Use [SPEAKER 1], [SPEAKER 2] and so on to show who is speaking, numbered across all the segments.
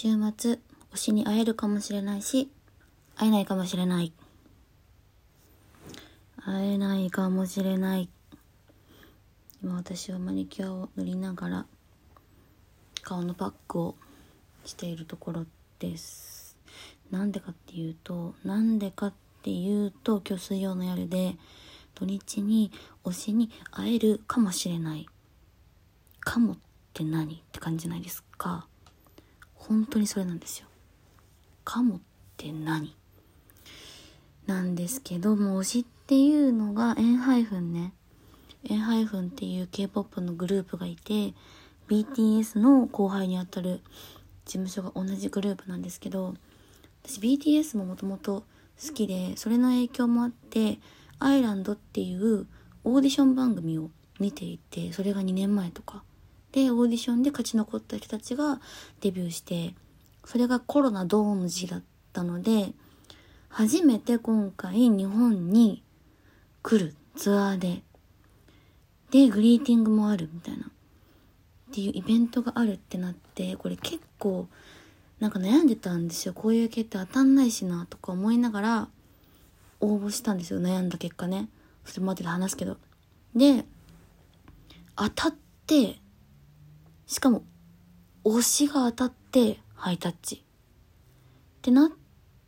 [SPEAKER 1] 週末、推しに会えるかもしれないし、会えないかもしれない。会えないかもしれない。今私はマニキュアを塗りながら、顔のパックをしているところです。なんでかっていうと、なんでかっていうと、今日水曜の夜で、土日に推しに会えるかもしれない。かもって何？って感じじゃないですか。本当にそれなんですよ。かもって何？なんですけども推しっていうのがエンハイフンねエンハイフンっていう K-POP のグループがいて BTS の後輩にあたる事務所が同じグループなんですけど私 BTS ももともと好きでそれの影響もあってアイランドっていうオーディション番組を見ていてそれが2年前とかでオーディションで勝ち残った人たちがデビューしてそれがコロナドーム時だったので初めて今回日本に来るツアーででグリーティングもあるみたいなっていうイベントがあるってなってこれ結構なんか悩んでたんですよ。こういう系って当たんないしなとか思いながら応募したんですよ。悩んだ結果ね。それまでで話すけど。で当たってしかも推しが当たってハイタッチ。ってなっ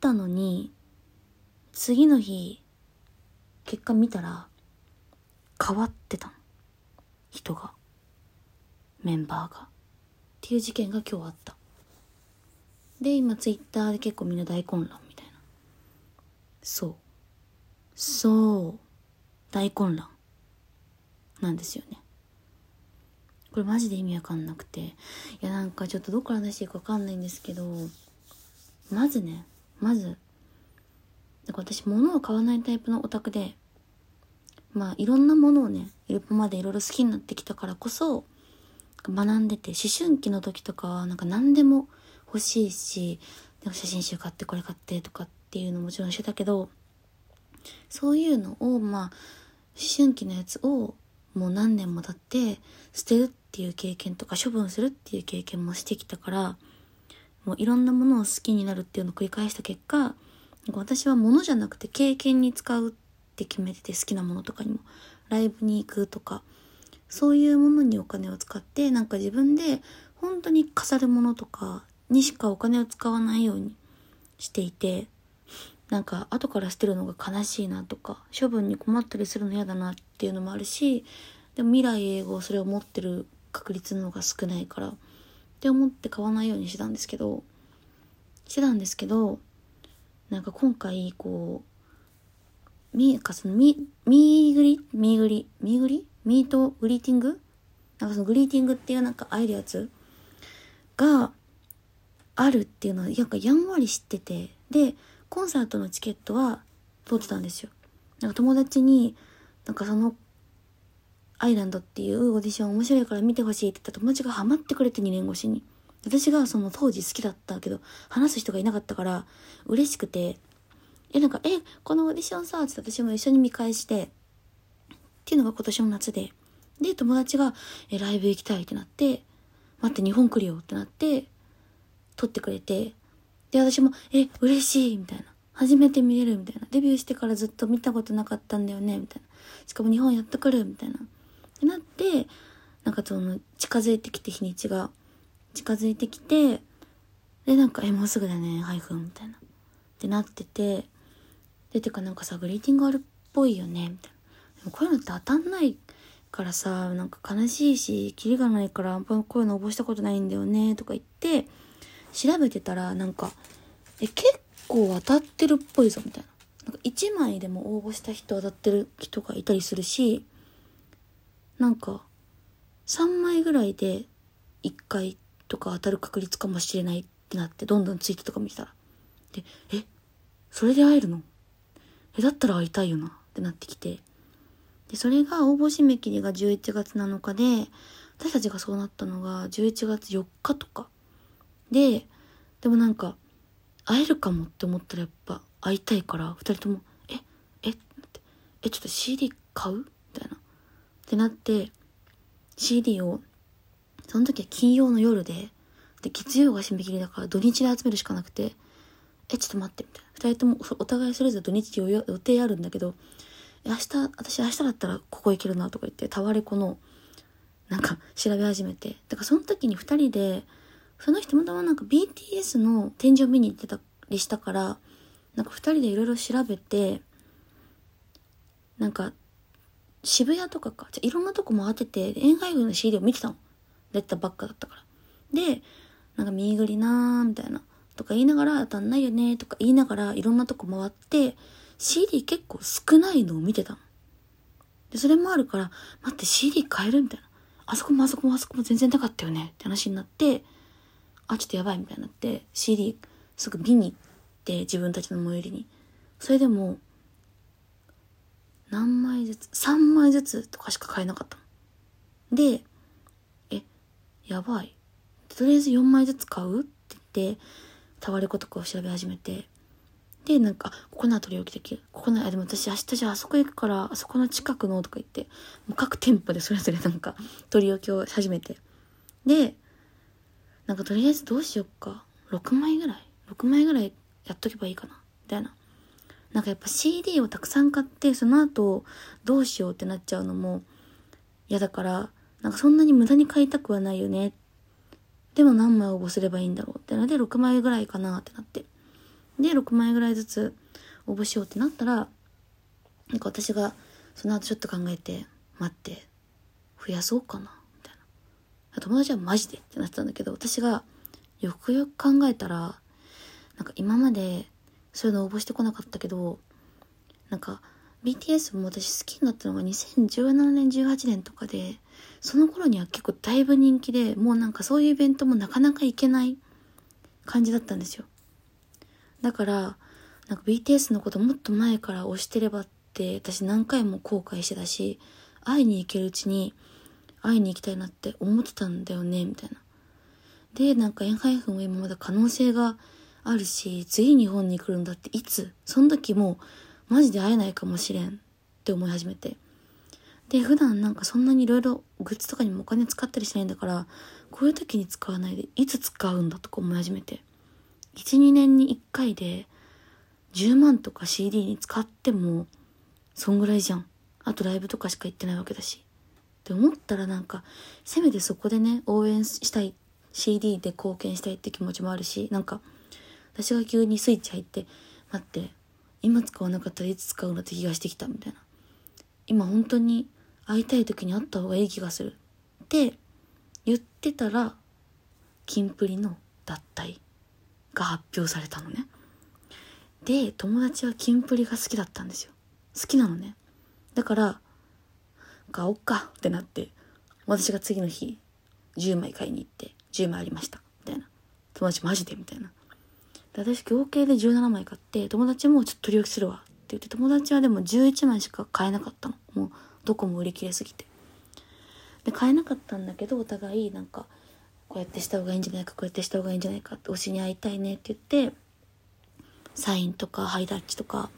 [SPEAKER 1] たのに次の日結果見たら変わってたの。人が。メンバーが。っていう事件が今日あった。で今ツイッターで結構みんな大混乱みたいな。そう。そう。大混乱なんですよね。これマジで意味わかんなくて。いやなんかちょっとどっから話していいかわかんないんですけどまずねまずなんか私物を買わないタイプのオタクでまあいろんなものをねイルポまでいろいろ好きになってきたからこそ学んでて思春期の時とかはなんか何でも欲しいしなんか写真集買ってこれ買ってとかっていうのもちろんしてたけどそういうのをまあ思春期のやつをもう何年も経って捨てるっていう経験とか処分するっていう経験もしてきたからもういろんなものを好きになるっていうのを繰り返した結果私は物じゃなくて経験に使うって決めてて好きなものとかにもライブに行くとかそういうものにお金を使ってなんか自分で本当に飾るものとかにしかお金を使わないようにしていてなんか後から捨てるのが悲しいなとか処分に困ったりするの嫌だなっていうのもあるしでも未来永劫それを持ってる確率の方が少ないからって思って買わないようにしてたんですけどしてたんですけどなんか今回こうみかそのみみぐりみーぐりみーぐりミートグリーティング？なんかそのグリーティングっていうなんか会えるやつ？があるっていうのはなんかやんわり知っててでコンサートのチケットは取ってたんですよ。なんか友達になんかそのアイランドっていうオーディション面白いから見てほしいって言った友達がハマってくれて2年越しに。私がその当時好きだったけど話す人がいなかったから嬉しくて。えなんか「えこのオーディションさ」って私も一緒に見返してっていうのが今年の夏で。で友達が「えライブ行きたい」ってなって「待って日本来るよ」ってなって撮ってくれて。で私も「え嬉しい」みたいな。初めて見れるみたいな。デビューしてからずっと見たことなかったんだよねみたいな。しかも日本やってくるみたいな。ってなってなんかその近づいてきて日にちが近づいてきてでなんか「えもうすぐだねハイフン」みたいな。ってなっててでてかなんかさグリーティングあるっぽいよねみたいな。でもこういうのって当たんないからさなんか悲しいしキリがないからあんまこういうの応募したことないんだよねとか言って調べてたらなんかえ結構当たってるっぽいぞみたいな。なんか1枚でも応募した人当たってる人がいたりするしなんか3枚ぐらいで1回とか当たる確率かもしれないってなってどんどんツイートとか見てたら。でえそれで会えるの？えだったら会いたいよなってなってきて。でそれが応募締め切りが11月7日で私たちがそうなったのが11月4日とか。ででもなんか会えるかもって思ったらやっぱ会いたいから2人とも「ええってえちょっと CD 買う?」ってなって CD をその時は金曜の夜でで月曜が締め切りだから土日で集めるしかなくてえちょっと待ってみたいな。2人ともお互いそれぞれ土日予定あるんだけど明日私明日だったらここ行けるなとか言ってタワレコのなんか調べ始めて。だからその時に2人でその人もたまなんか BTS の展示を見に行ってたりしたからなんか2人でいろいろ調べてなんか渋谷とかかじゃいろんなとこ回っててエンハイフの CD を見てたの出たばっかだったからでなんか見ぐりなーみたいなとか言いながら当たんないよねとか言いながらいろんなとこ回って CD 結構少ないのを見てたの。で、それもあるから、待って CD 買えるみたいな。あそこもあそこもあそこも全然なかったよねって話になって、あ、ちょっとやばいみたいになって CD すぐ見に行って自分たちの最寄りに。それでも、何枚ずつ ?3 枚ずつとかしか買えなかったの。で、え、やばい。とりあえず4枚ずつ買うって言って、タワレコとかを調べ始めて、で、なんか、ここの取り置きできる。ここの、あ、でも私明日じゃああそこ行くから、あそこの近くのとか言って、もう各店舗でそれぞれなんか、取り置きを始めて。で、なんかとりあえずどうしよっか。6枚ぐらい ?6 枚ぐらいやっとけばいいかな。みたいな。なんかやっぱ CD をたくさん買って、その後、どうしようってなっちゃうのも嫌だから、なんかそんなに無駄に買いたくはないよね。でも何枚応募すればいいんだろうってなので、6枚ぐらいかなってなって。で、6枚ぐらいずつ応募しようってなったら、なんか私がその後ちょっと考えて、待って、増やそうかな、みたいな。友達はマジでってなってたんだけど、私がよくよく考えたら、なんか今までそういうの応募してこなかったけど、なんか BTS も私好きになったのが2017年18年とかで、その頃には結構だいぶ人気で、もうなんかそういうイベントもなかなか行けない感じだったんですよ。だから、なんか BTS のこともっと前から推してればって私何回も後悔してたし、会いに行けるうちに会いに行きたいなって思ってたんだよね、みたいな。で、なんかエンハイフンは今まだ可能性があるし、次日本に来るんだっていつ？その時もマジで会えないかもしれんって思い始めて。で、普段なんかそんなに色々グッズとかにもお金使ったりしないんだから、こういう時に使わないでいつ使うんだとか思い始めて。12年に1回で10万とか CD に使ってもそんぐらいじゃんあとライブとかしか行ってないわけだしって思ったらなんかせめてそこでね応援したい CD で貢献したいって気持ちもあるしなんか私が急にスイッチ入って待って今使わなかったらいつ使うのって気がしてきたみたいな今本当に会いたい時に会った方がいい気がするって言ってたらキンプリの脱退が発表されたのね。で、友達はキンプリが好きだったんですよ。好きなのね。だから、買おっかってなって、私が次の日、10枚買いに行って、10枚ありました。みたいな。友達マジでみたいな。で私合計で17枚買って、友達もちょっと取り置きするわって言って、友達はでも11枚しか買えなかったの。もう、どこも売り切れすぎて。で、買えなかったんだけど、お互いなんか、こうやってした方がいいんじゃないかこうやってした方がいいんじゃないかって推しに会いたいねって言ってサインとかハイタッチとか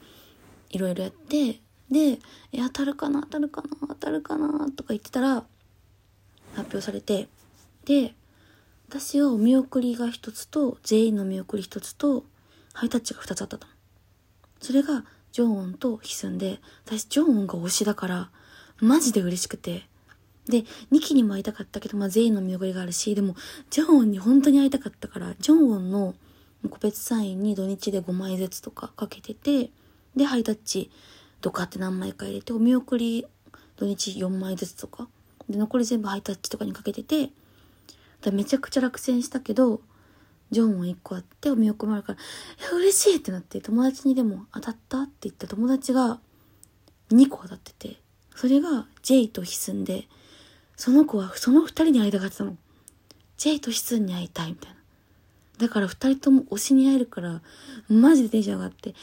[SPEAKER 1] いろいろやってで「え当たるかな当たるかな当たるかな」とか言ってたら発表されてで私はお見送りが一つと全員の見送り一つとハイタッチが二つあったのそれがジョンオンとヒスンで私ジョンオンが推しだからマジで嬉しくて。で、2期にも会いたかったけど、まあ、全員の見送りがあるし、でも、ジョンオンに本当に会いたかったから、ジョンオンの個別サインに土日で5枚ずつとかかけてて、で、ハイタッチ、ドカって何枚か入れて、お見送り土日4枚ずつとか、で、残り全部ハイタッチとかにかけてて、だめちゃくちゃ落選したけど、ジョンオン1個あって、お見送りもあるから、いや、嬉しいってなって、友達にでも当たったって言った友達が2個当たってて、それが J とヒスンで、その子はその二人に会いたかったの。ジェイとシツンに会いたいみたいな。だから二人とも推しに会えるから、マジでテンション上がって、え、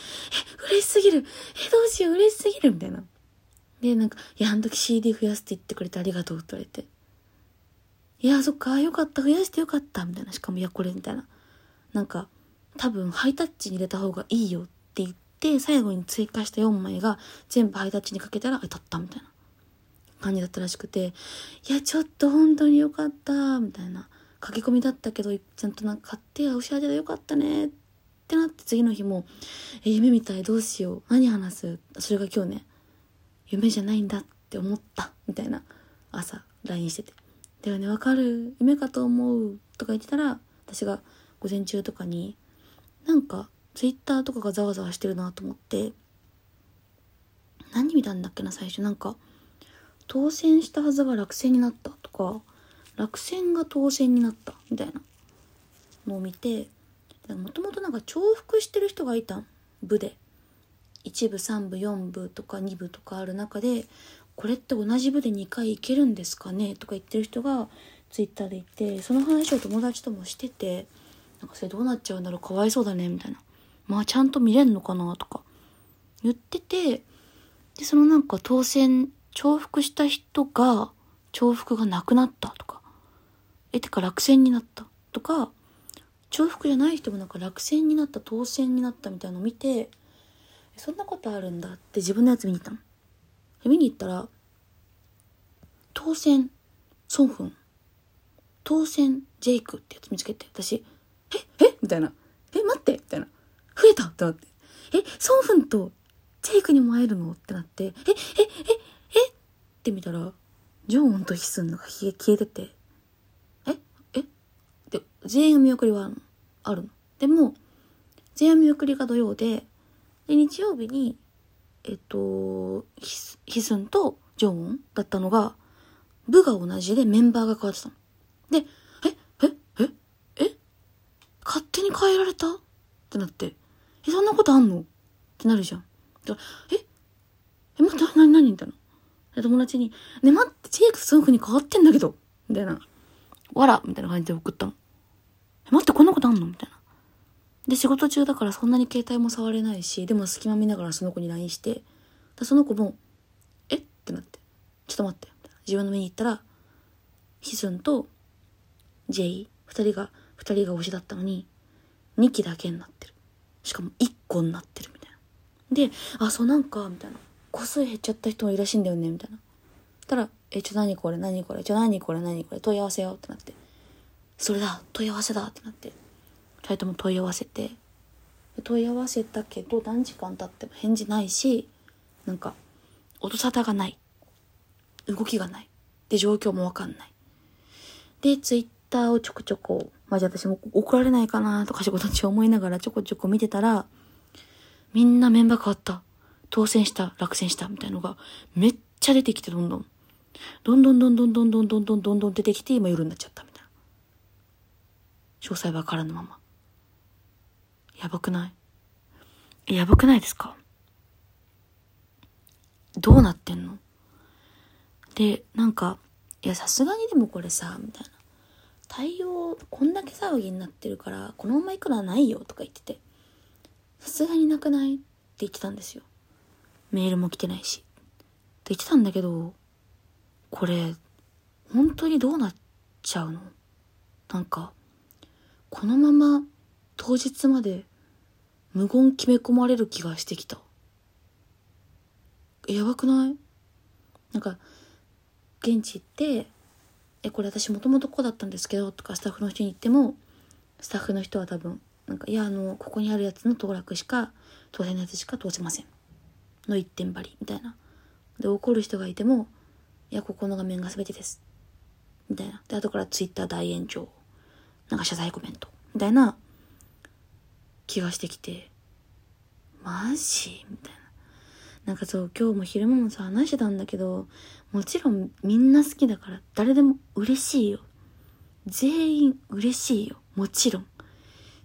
[SPEAKER 1] 嬉しすぎるえ、どうしよう嬉しすぎるみたいな。で、なんか、いや、あの時 CD 増やすって言ってくれてありがとうって言われて。いや、そっか、よかった、増やしてよかった、みたいな。しかも、いや、これ、みたいな。なんか、多分、ハイタッチに入れた方がいいよって言って、最後に追加した4枚が全部ハイタッチにかけたら当たった、みたいな。感じだったらしくて、いや、ちょっと本当によかった、みたいな駆け込みだったけどちゃんとなんか買ってあおしゃれでよかったねってなって次の日もえ夢みたいどうしよう何話すそれが今日ね夢じゃないんだって思ったみたいな朝 LINE してて「だよねわかる。夢かと思う」とか言ってたら私が午前中とかになんか Twitter とかがざわざわしてるなと思って何見たんだっけな最初。なんか当選したはずが落選になったとか落選が当選になったみたいなのを見てもともとなんか重複してる人がいたん部で1部3部4部とか2部とかある中でこれって同じ部で2回行けるんですかね？とか言ってる人がツイッターでいてその話を友達ともしててなんかそれどうなっちゃうんだろう？かわいそうだね？みたいな。まあちゃんと見れんのかな？とか。言っててでそのなんか当選重複した人が重複がなくなった？とか。えてか落選になった？とか。重複じゃない人もなんか落選になった当選になったみたいなのを見てそんなことあるんだって自分のやつ見に行ったの。見に行ったら当選ソンフン当選ジェイクってやつ見つけて私ええみたいな。え待ってみたいな。増えたってなって。えソンフンとジェイクにも会えるの？ってなって。ええええ？えって見たらジョンウンとヒスンのが消えてて。ええ？で全員見送りはあるの？あるの。でも全員見送りが土曜でで日曜日にえっとヒスンとジョンウンだったのが部が同じでメンバーが変わってたの。でええええ勝手に変えられた？ってなって。えそんなことあんの？ってなるじゃん。だからええ待って何何みたいな。で友達に「ね待ってジェイクとソンフに変わってんだけど」みたいな「わら」みたいな感じで送ったの「え待ってこんなことあんの?」みたいな。で仕事中だからそんなに携帯も触れないしでも隙間見ながらその子に LINE してその子も「え？っ?」てなって「ちょっと待って」自分の目に行ったらヒスンとジェイ2人が2人が推しだったのに2期だけになってる。しかも1個になってるみたいな。であそうなんかみたいな。個数減っちゃった人もいるらしいんだよねみたいな。たら「えちょ何これ何これちょ何これ何これ問い合わせよ」ってなって「それだ問い合わせだ」ってなって。2人とも問い合わせて。問い合わせたけど何時間経っても返事ないしなんか音沙汰がない。動きがない。で状況もわかんない。でツイッターをちょこちょこまあ、じゃあ私も怒られないかなとか仕事中思いながらちょこちょこ見てたらみんなメンバー変わった。当選した落選したみたいのがめっちゃ出てきてどんどんどん。どんどんどんどんどんどんどんどんどん出てきて今夜になっちゃったみたいな。詳細わからぬまま。やばくない？やばくないですか？どうなってんの？でなんかいやさすがにでもこれさみたいな。対応こんだけ騒ぎになってるからこのまま行くのはないよとか言ってて。さすがになくない？って言ってたんですよ。メールも来てないし。って言ってたんだけどこれ本当にどうなっちゃうの？なんかこのまま当日まで無言決め込まれる気がしてきた。やばくない？なんか現地行って「えこれ私もともとこうだったんですけど」とかスタッフの人に言ってもスタッフの人は多分なんか「いやあのここにあるやつの当落しか当選のやつしか通せません」の一点張りみたいな。で怒る人がいても「いやここの画面が全てです」みたいな。で後からツイッター大炎上。なんか謝罪コメント。みたいな気がしてきてマジ？みたいな。なんかそう今日も昼間もさ話してたんだけどもちろんみんな好きだから誰でも嬉しいよ。全員嬉しいよ。もちろん。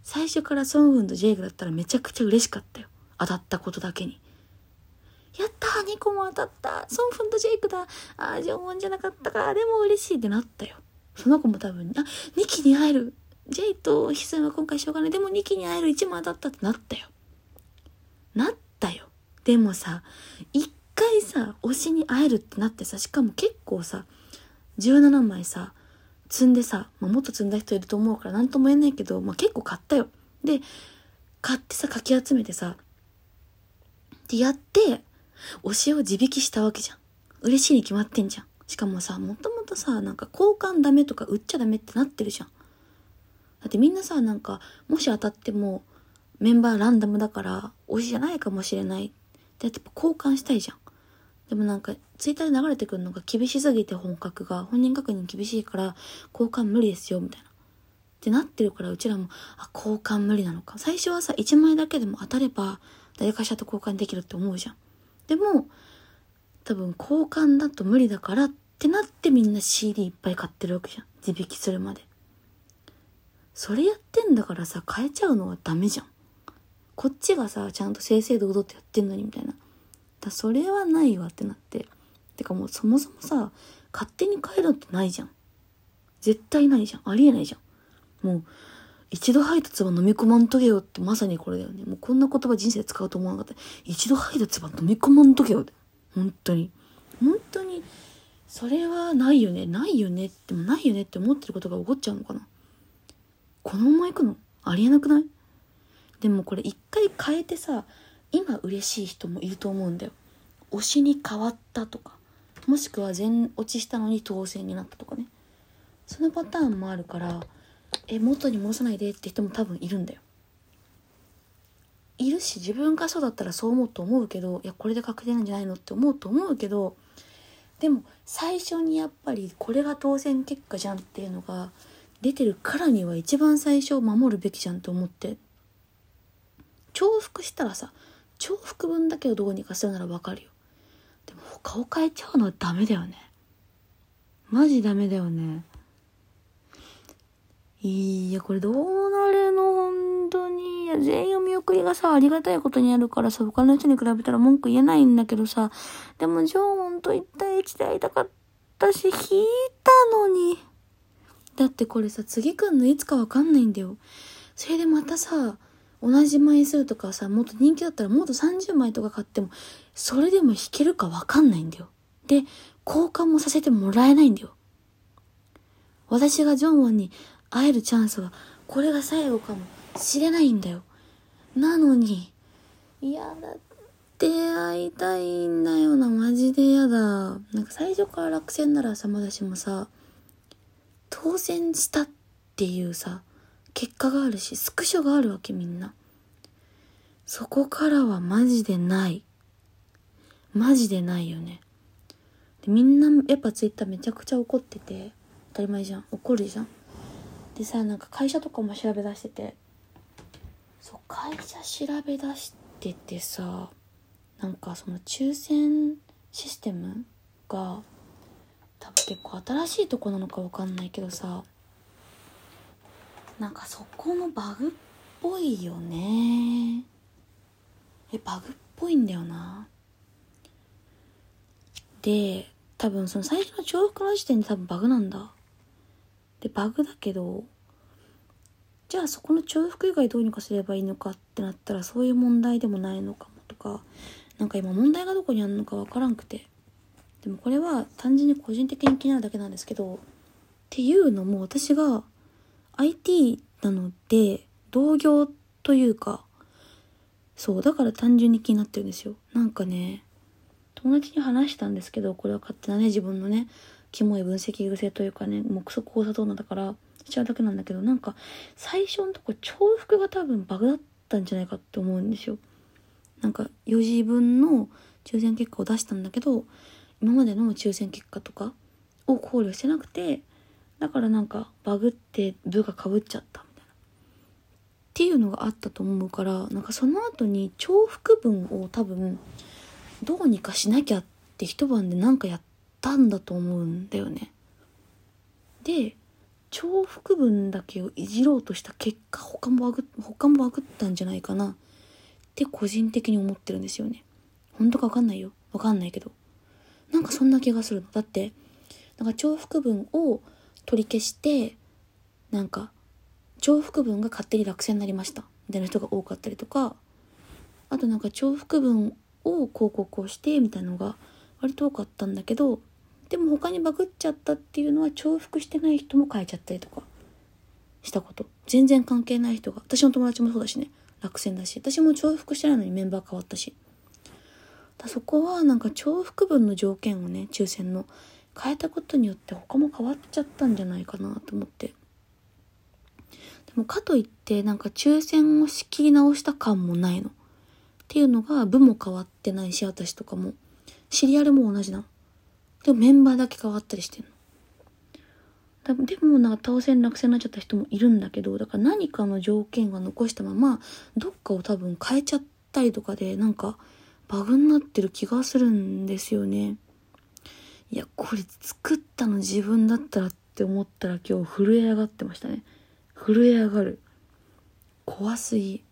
[SPEAKER 1] 最初からソンウンとジェイクだったらめちゃくちゃ嬉しかったよ。当たったことだけに。やったー !2 個も当たった。ソンフンとジェイクだ。あー、ジョンウンじゃなかったか。でも嬉しいってなったよ。その子も多分、あ、2期に会える。ジェイとヒスンは今回しょうがない。でも2期に会える1も当たったってなったよ。なったよ。でもさ、一回さ、推しに会えるってなってさ、しかも結構さ、17枚さ、積んでさ、まあ、もっと積んだ人いると思うから何とも言えないけど、まあ、結構買ったよ。で、買ってさ、かき集めてさ、で、やって、推しを地引きしたわけじゃん。嬉しいに決まってんじゃん。しかもさ、もともとさ、なんか交換ダメとか売っちゃダメってなってるじゃん。だってみんなさなんかもし当たってもメンバーランダムだから推しじゃないかもしれない。ってやっぱ交換したいじゃん。でもなんかツイッターで流れてくるのが厳しすぎて本格が本人確認厳しいから交換無理ですよみたいな。ってなってるからうちらもあ交換無理なのか。最初はさ1枚だけでも当たれば誰かしらと交換できるって思うじゃん。でも多分交換だと無理だからってなってみんな CD いっぱい買ってるわけじゃん。自引きするまで。それやってんだからさ変えちゃうのはダメじゃん。こっちがさちゃんと正々堂々とやってんのにみたいな。だそれはないわってなって。てかもうそもそもさ勝手に変えるってないじゃん。絶対ないじゃん。ありえないじゃん。もう一度吐いた唾飲み込まんとけよってまさにこれだよね。もうこんな言葉人生で使うと思わなかった。一度吐いた唾飲み込まんとけよって。本当に。本当にそれはないよね。ないよねってもないよねって思ってることが起こっちゃうのかな。このまま行くのありえなくない？でもこれ一回変えてさ今嬉しい人もいると思うんだよ。推しに変わったとかもしくは全落ちしたのに当選になったとかね。そのパターンもあるからえ元に戻さないでって人も多分いるんだよ。いるし自分がそうだったらそう思うと思うけどいやこれで確定なんじゃないのって思うと思うけどでも最初にやっぱりこれが当選結果じゃんっていうのが出てるからには一番最初を守るべきじゃんと思って。重複したらさ重複分だけをどうにかするならわかるよ。でも他を変えちゃうのはダメだよね。マジダメだよね。いやこれどうなるの？本当に。いや全員お見送りがさありがたいことにあるからさ他の人に比べたら文句言えないんだけどさ。でもジョーンと1対1で会いたかったし引いたのに。だってこれさ次くんのいつかわかんないんだよ。それでまたさ同じ枚数とかさもっと人気だったらもっと30枚とか買ってもそれでも弾けるかわかんないんだよ。で交換もさせてもらえないんだよ。私がジョンウォンに会えるチャンスはこれが最後かもしれないんだよ。なのに嫌だって会いたいんだよな。マジで嫌だ。なんか最初から落選ならさまだしもさ当選したっていうさ結果があるしスクショがあるわけみんな。そこからはマジでない。マジでないよね。でみんなやっぱツイッターめちゃくちゃ怒ってて当たり前じゃん。怒るじゃん。でさなんか会社とかも調べ出してて。そう会社調べ出しててさなんかその抽選システムが多分結構新しいとこなのかわかんないけどさ。なんかそこのバグっぽいよね。えバグっぽいんだよな。で多分その最初の重複の時点で多分バグなんだ。でバグだけどじゃあそこの重複以外どうにかすればいいのかってなったらそういう問題でもないのかもとかなんか今問題がどこにあるのかわからんくて。でもこれは単純に個人的に気になるだけなんですけどっていうのも私が IT なので同業というかそうだから単純に気になってるんですよ。なんかね友達に話したんですけどこれは勝手なね自分のねキモい分析癖というかね目測交差等なんだからしちゃうだけなんだけどなんか最初のとこ重複が多分バグだったんじゃないかって思うんですよ。なんか4時分の抽選結果を出したんだけど今までの抽選結果とかを考慮してなくてだからなんかバグって部がかぶっちゃったみたいな。っていうのがあったと思うからなんかその後に重複分を多分どうにかしなきゃって一晩でなんかやったんだと思うんだよね。で重複分だけをいじろうとした結果他もバグ他もバグったんじゃないかなって個人的に思ってるんですよね。本当かわかんないよ。わかんないけど。なんかそんな気がする。のだってなんか重複分を取り消してなんか重複分が勝手に落選になりました。みたいな人が多かったりとか。あとなんか重複分を広告をしてみたいなのが割と多かったんだけどでも他にバグっちゃったっていうのは重複してない人も変えちゃったりとかしたこと。全然関係ない人が。私の友達もそうだしね。落選だし。私も重複してないのにメンバー変わったし。だそこはなんか重複分の条件をね抽選の変えたことによって他も変わっちゃったんじゃないかなと思ってでもかといってなんか抽選を仕切り直した感もないの。っていうのが部も変わってないし私とかも。シリアルも同じなの。でもメンバーだけ変わったりしてんの。でもなんか当選落選になっちゃった人もいるんだけど、だから何かの条件が残したまま、どっかを多分変えちゃったりとかで、なんかバグになってる気がするんですよね。いや、これ作ったの自分だったらって思ったら今日震え上がってましたね。震え上がる。怖すぎ。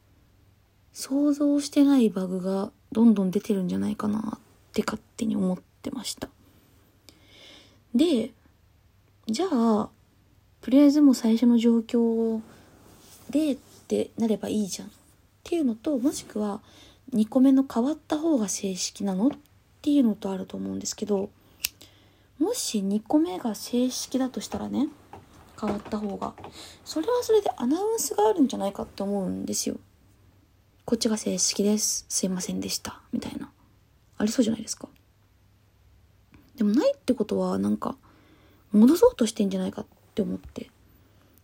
[SPEAKER 1] 想像してないバグがどんどん出てるんじゃないかなって勝手に思ってました。で、じゃあ、とりあえずもう最初の状況でってなればいいじゃん。っていうのと、もしくは2個目の変わった方が正式なの？っていうのとあると思うんですけど、もし2個目が正式だとしたらね、変わった方が、それはそれでアナウンスがあるんじゃないかって思うんですよ。こっちが正式です。すいませんでした。みたいな。ありそうじゃないですか。でもないってことは、なんか、戻そうとしてんじゃないかって思って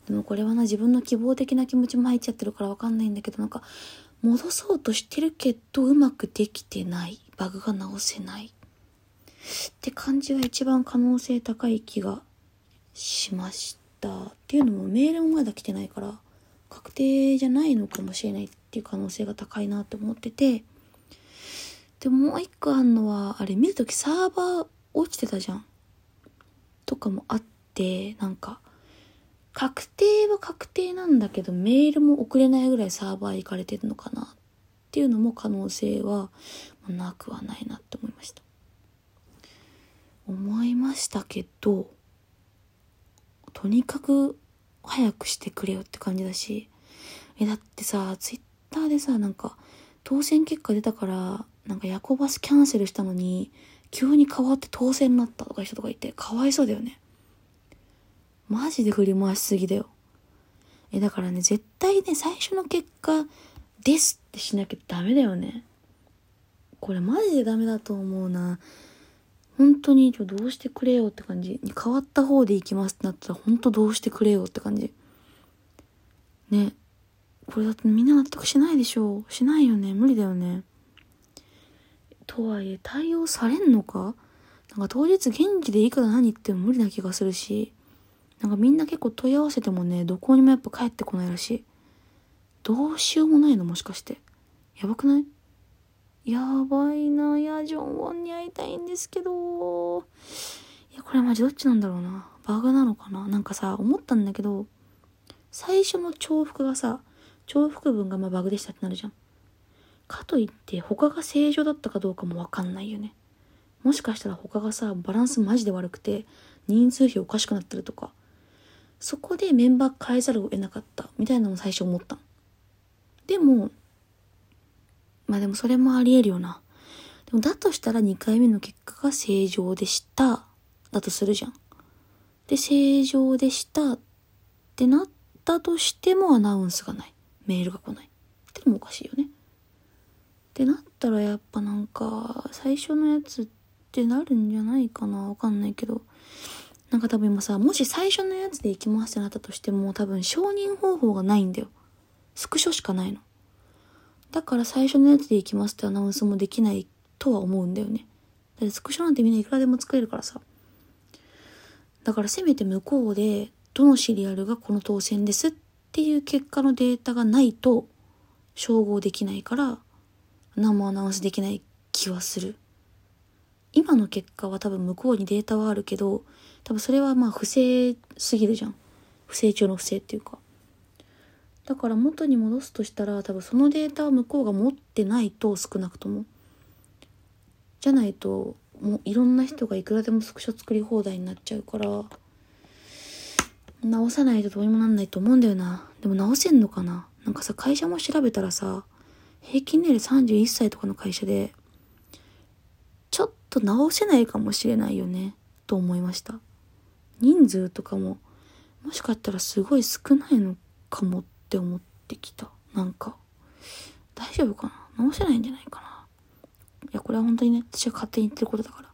[SPEAKER 1] でもこれはな自分の希望的な気持ちも入っちゃってるからわかんないんだけどなんか戻そうとしてるけどうまくできてない。バグが直せない。って感じが一番可能性高い気がしました。っていうのもメールもまだ来てないから確定じゃないのかもしれないっていう可能性が高いなって思ってて。でももう一個あんのはあれ見るときサーバー落ちてたじゃん。とかもあってなんか確定は確定なんだけどメールも送れないぐらいサーバー行かれてるのかなっていうのも可能性はなくはないなって思いました思いましたけどとにかく早くしてくれよって感じだしえだってさツイッターでさなんか当選結果出たからなんかヤコバスキャンセルしたのに急に変わって当選になったとか人とかいて、かわいそうだよね。マジで振り回しすぎだよ。え、だからね、絶対ね、最初の結果ですってしなきゃダメだよね。これマジでダメだと思うな。本当にちょどうしてくれよって感じ。変わった方で行きますってなったら本当どうしてくれよって感じ。ね。これだってみんな納得しないでしょうしないよね。無理だよね。とはいえ対応されんのか？なんか当日現地でいくら何言っても無理な気がするし、なんかみんな結構問い合わせてもね、どこにもやっぱ帰ってこないらしい。どうしようもないのもしかして。やばくない？やばいな。や、ジョンウォンに会いたいんですけど。いや、これマジどっちなんだろうな。バグなのかな？なんかさ、思ったんだけど、最初の重複がさ、重複文がまあバグでしたってなるじゃん。かといって他が正常だったかどうかもわかんないよね。もしかしたら他がさ、バランスマジで悪くて、人数比おかしくなってるとか、そこでメンバー変えざるを得なかったみたいなのも最初思ったでも、まあでもそれもあり得るよな。でもだとしたら2回目の結果が正常でした。だとするじゃん。で、正常でしたってなったとしてもアナウンスがない。メールが来ない。ってのもおかしいよね。ってなったらやっぱなんか最初のやつってなるんじゃないかなわかんないけどなんか多分今さもし最初のやつで行きますってなったとしても多分承認方法がないんだよ。スクショしかないの。だから最初のやつで行きますってアナウンスもできないとは思うんだよね。だってスクショなんてみんないくらでも作れるからさ。だからせめて向こうでどのシリアルがこの当選ですっていう結果のデータがないと照合できないから何もアナウンスできない気はする。今の結果は多分向こうにデータはあるけど、多分それはまあ不正すぎるじゃん。不正中の不正っていうか。だから元に戻すとしたら多分そのデータは向こうが持ってないと少なくとも。じゃないともういろんな人がいくらでもスクショ作り放題になっちゃうから直さないとどうにもなんないと思うんだよな。でも直せんのかな？なんかさ会社も調べたらさ平均年齢31歳とかの会社で、と直せないかもしれないよね、と思いました。人数とかも、もしかしたらすごい少ないのかもって思ってきた。なんか、大丈夫かな？直せないんじゃないかな？いや、これは本当にね、私が勝手に言ってることだから、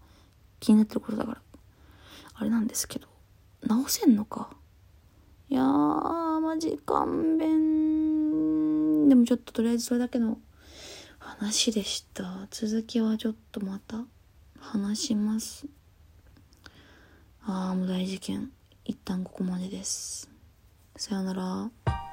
[SPEAKER 1] 気になってることだから、あれなんですけど、直せんのか？いやー、ママジ勘弁。でもちょっととりあえずそれだけの話でした。続きはちょっとまた。話します。ああもう大事件。一旦ここまでです。さよなら。